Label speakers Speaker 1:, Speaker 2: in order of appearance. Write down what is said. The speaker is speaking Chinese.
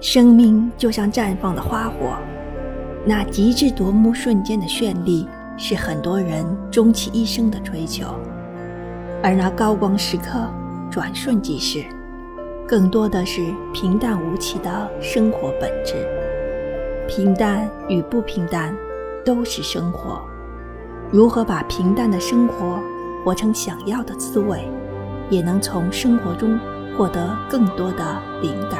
Speaker 1: 生命就像绽放的花火。那极致夺目瞬间的绚丽是很多人终其一生的追求。而那高光时刻转瞬即逝更多的是平淡无奇的生活本质。平淡与不平淡都是生活。如何把平淡的生活活成想要的滋味也能从生活中获得更多的灵感。